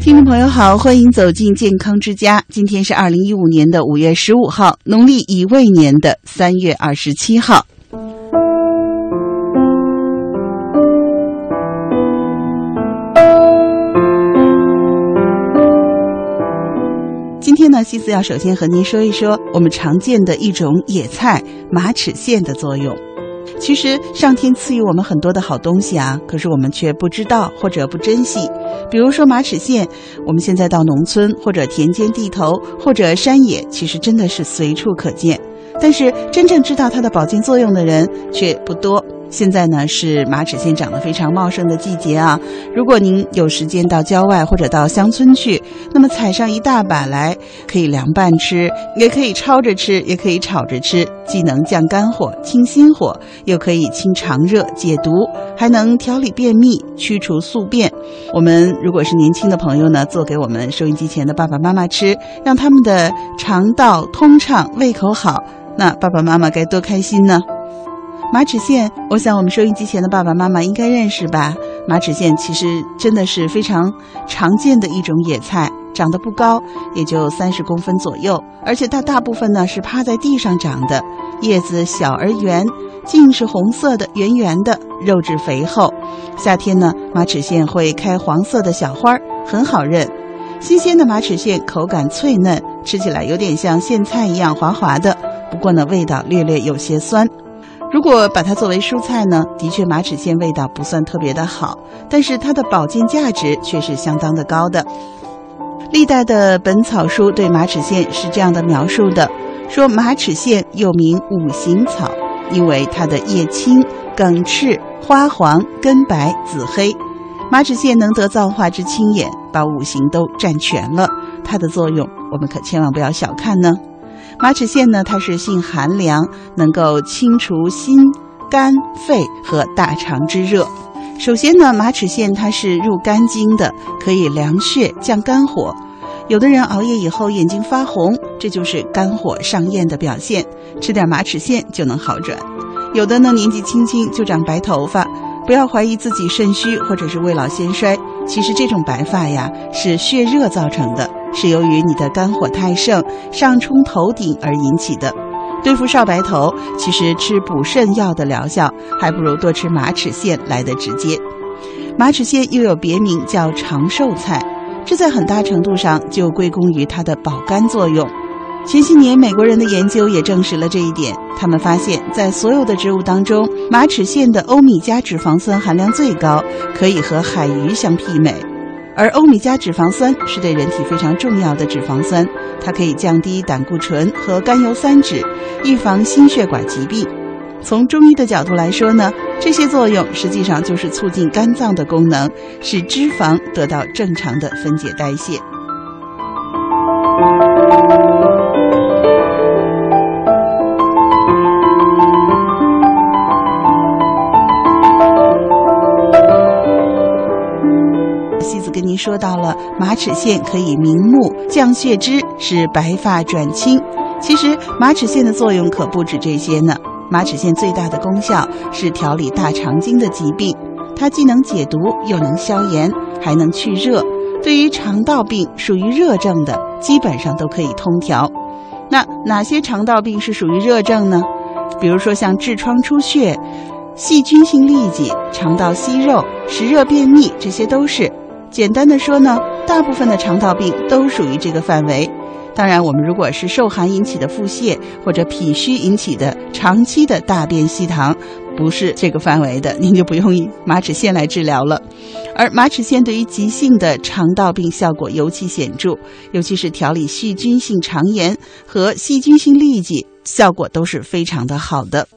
听众朋友好，欢迎走进健康之家。今天是二零一五年的五月十五号，农历乙未年的三月二十七号。今天呢，西斯要首先和您说一说我们常见的一种野菜马齿苋的作用。其实上天赐予我们很多的好东西啊，可是我们却不知道或者不珍惜。比如说马齿苋，我们现在到农村或者田间地头或者山野，其实真的是随处可见。但是真正知道它的保健作用的人却不多。现在呢是马齿苋长得非常茂盛的季节啊！如果您有时间到郊外或者到乡村去，那么采上一大把来，可以凉拌吃，也可以焯着吃，也可以炒着吃，既能降肝火、清心火，又可以清肠热、解毒，还能调理便秘、驱除宿便。我们如果是年轻的朋友呢，做给我们收音机前的爸爸妈妈吃，让他们的肠道通畅、胃口好，那爸爸妈妈该多开心呢！马齿苋，我想我们收音机前的爸爸妈妈应该认识吧？马齿苋其实真的是非常常见的一种野菜，长得不高，也就三十公分左右，而且它大部分呢是趴在地上长的，叶子小而圆，茎是红色的，圆圆的，肉质肥厚。夏天呢，马齿苋会开黄色的小花，很好认。新鲜的马齿苋口感脆嫩，吃起来有点像苋菜一样滑滑的，不过呢，味道略略有些酸。如果把它作为蔬菜呢，的确马齿苋味道不算特别的好，但是它的保健价值却是相当的高的。历代的本草书对马齿苋是这样的描述的：说马齿苋又名五行草，因为它的叶青、梗赤、花黄、根白、紫黑。马齿苋能得造化之清眼，把五行都占全了，它的作用我们可千万不要小看呢。马齿苋呢，它是性寒凉，能够清除心、肝、肺和大肠之热。首先呢，马齿苋它是入肝经的，可以凉血、降肝火。有的人熬夜以后眼睛发红，这就是肝火上炎的表现，吃点马齿苋就能好转。有的呢，年纪轻轻就长白头发，不要怀疑自己肾虚或者是未老先衰，其实这种白发呀是血热造成的。是由于你的肝火太盛，上冲头顶而引起的。对付少白头，其实吃补肾药的疗效，还不如多吃马齿苋来的直接。马齿苋又有别名叫长寿菜，这在很大程度上就归功于它的保肝作用。前些年美国人的研究也证实了这一点，他们发现，在所有的植物当中，马齿苋的欧米伽脂肪酸含量最高，可以和海鱼相媲美。而欧米伽脂肪酸是对人体非常重要的脂肪酸，它可以降低胆固醇和甘油三酯，预防心血管疾病。从中医的角度来说呢，这些作用实际上就是促进肝脏的功能，使脂肪得到正常的分解代谢。您说到了马齿苋可以明目、降血脂，使白发转青。其实马齿苋的作用可不止这些呢。马齿苋最大的功效是调理大肠经的疾病，它既能解毒，又能消炎，还能去热。对于肠道病属于热症的，基本上都可以通调。那哪些肠道病是属于热症呢？比如说像痔疮出血、细菌性痢疾、肠道息肉、食热便秘，这些都是。简单的说呢，大部分的肠道病都属于这个范围。当然，我们如果是受寒引起的腹泻，或者脾虚引起的长期的大便稀溏，不是这个范围的，您就不用马齿苋来治疗了。而马齿苋对于急性的肠道病效果尤其显著，尤其是调理细菌性肠炎和细菌性痢疾，效果都是非常的好的。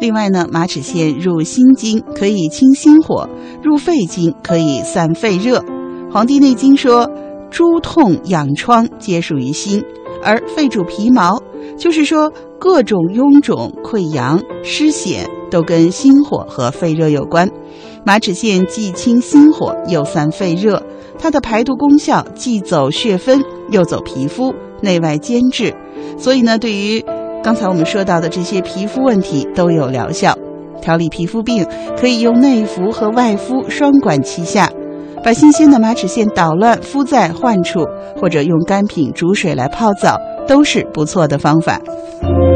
另外呢，马齿苋入心经可以清心火，入肺经可以散肺热。《黄帝内经》说，诸痛痒疮皆属于心，而肺主皮毛，就是说各种臃肿、溃疡、湿癣都跟心火和肺热有关。马齿苋既清心火，又散肺热，它的排毒功效既走血分，又走皮肤，内外兼治。所以呢，对于刚才我们说到的这些皮肤问题都有疗效。调理皮肤病可以用内服和外敷双管齐下。把新鲜的马齿苋捣乱敷在患处，或者用干品煮水来泡澡，都是不错的方法。